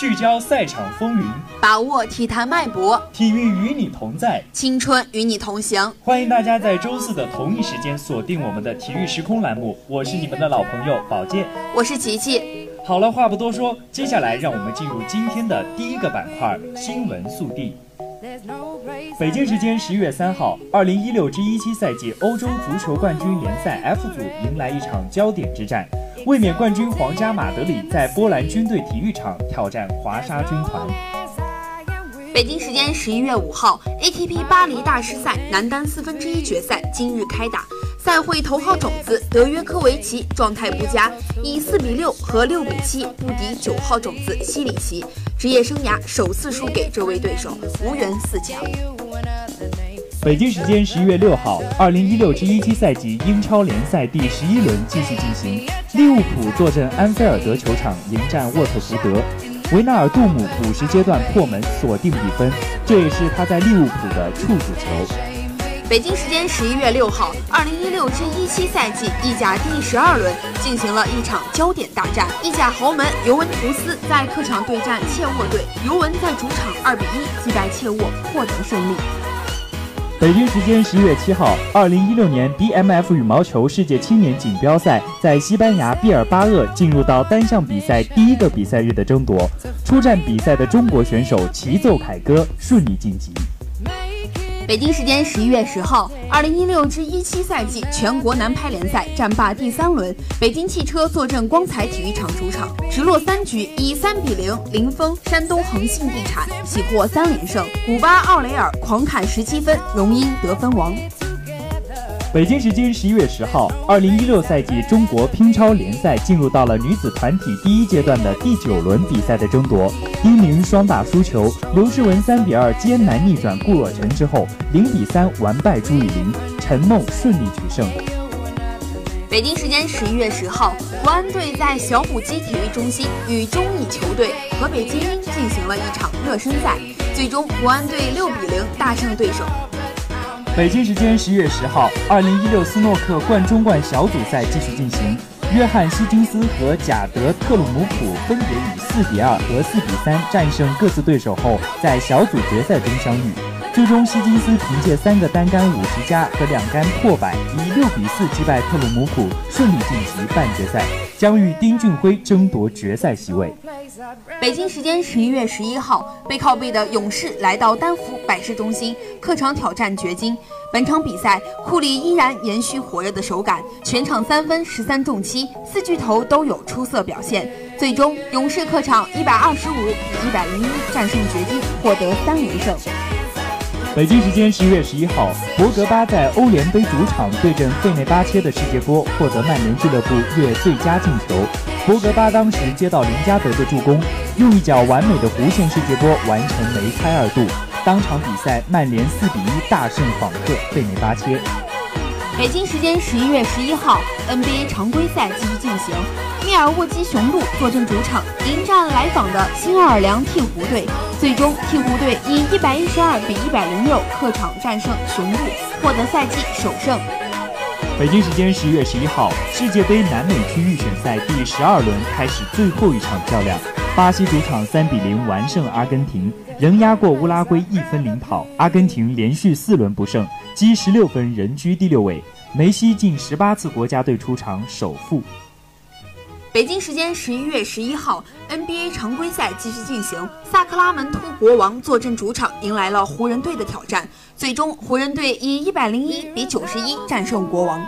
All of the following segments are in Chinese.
聚焦赛场风云，把握体坛脉搏，体育与你同在，青春与你同行。欢迎大家在周四的同一时间锁定我们的体育时空栏目，我是你们的老朋友宝剑，我是琪琪。好了，话不多说，接下来让我们进入今天的第一个板块——新闻速递。北京时间十一月三号，二零一六至一七赛季欧洲足球冠军联赛 F 组迎来一场焦点之战，卫冕冠军皇家马德里在波兰军队体育场挑战华沙军团。北京时间十一月五号，ATP 巴黎大师赛男单四分之一决赛今日开打。赛会头号种子德约科维奇状态不佳，以四比六和六比七不敌九号种子西里奇，职业生涯首次输给这位对手，无缘四强。北京时间十一月六号，二零一六至一七赛季英超联赛第十一轮继续进行，利物浦坐镇安菲尔德球场迎战沃特福德，维纳尔杜姆补时阶段破门锁定比分，这也是他在利物浦的处子球。北京时间十一月六号，二零一六至一七赛季意甲第十二轮进行了一场焦点大战。意甲豪门尤文图斯在客场对战切沃队，尤文在主场二比一击败切沃，获得胜利。北京时间十一月七号，二零一六年 BMF 羽毛球世界青年锦标赛在西班牙毕尔巴鄂进入到单项比赛第一个比赛日的争夺，出战比赛的中国选手齐奏凯歌顺利晋级。北京时间十一月十号，二零一六至一七赛季全国男排联赛战罢第三轮，北京汽车坐镇光彩体育场主场，直落三局以三比零零封山东恒信地产，喜获三连胜。古巴奥雷尔狂砍十七分，荣膺得分王。北京时间十一月十号，二零一六赛季中国乒超联赛进入到了女子团体第一阶段的第九轮比赛的争夺。丁宁双打输球，刘诗雯三比二艰难逆转顾若晨之后，零比三完败朱雨玲，陈梦顺利取胜。北京时间十一月十号，国安队在小母鸡体育中心与中乙球队河北精英进行了一场热身赛，最终国安队六比零大胜对手。北京时间十一月十号，二零一六斯诺克冠中冠小组赛继续进行。约翰希金斯和贾德特鲁姆普分别以四比二和四比三战胜各自对手后，在小组决赛中相遇。最终，希金斯凭借三个单杆五十加和两杆破百，以六比四击败特鲁姆普，顺利晋级半决赛，将与丁俊晖争夺决赛席位。北京时间十一月十一号，背靠背的勇士来到丹佛百事中心客场挑战掘金。本场比赛，库里依然延续火热的手感，全场三分十三中七，四巨头都有出色表现。最终，勇士客场一百二十五比一百零一战胜掘金，获得三连胜。北京时间十一月十一号，博格巴在欧联杯主场对阵费内巴切的世界波，获得曼联俱乐部月最佳进球。博格巴当时接到林加德的助攻，用一脚完美的弧线世界波完成梅开二度。当场比赛，曼联四比一大胜访客费内巴切。北京时间十一月十一号，NBA 常规赛继续进行，密尔沃基雄鹿坐镇主场迎战来访的新奥尔良鹈鹕队，最终鹈鹕队以一百一十二比一百零六客场战胜雄鹿，获得赛季首胜。北京时间十一月十一号，世界杯南美区预选赛第十二轮开始最后一场较量，巴西主场三比零完胜阿根廷，仍压过乌拉圭一分领跑。阿根廷连续四轮不胜，积十六分，人居第六位。梅西近十八次国家队出场首负。北京时间十一月十一号，NBA 常规赛继续进行，萨克拉门托国王坐镇主场，迎来了湖人队的挑战。最终，湖人队以一百零一比九十一战胜国王。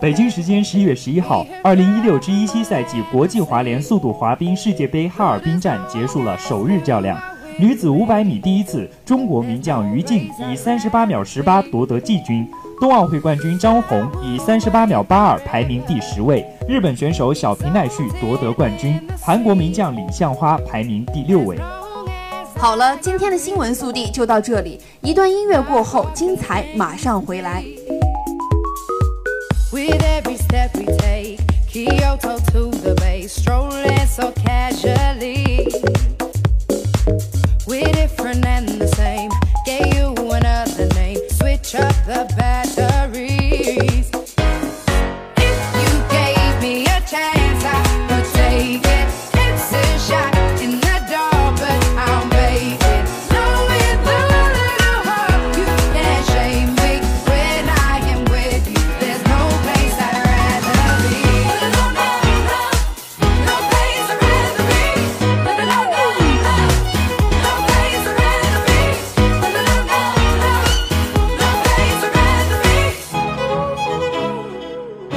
北京时间十一月十一号，二零一六至一七赛季国际滑联速度滑冰世界杯哈尔滨站结束了首日较量。女子五百米第一次，中国名将于静以三十八秒十八夺得季军。冬奥会冠军张红以三十八秒八二排名第十位，日本选手小平奈绪夺得冠军，韩国名将李相花排名第六位。好了，今天的新闻速递就到这里，一段音乐过后，精彩马上回来。With every step we take, Kyoto to the bay, strolling so casual.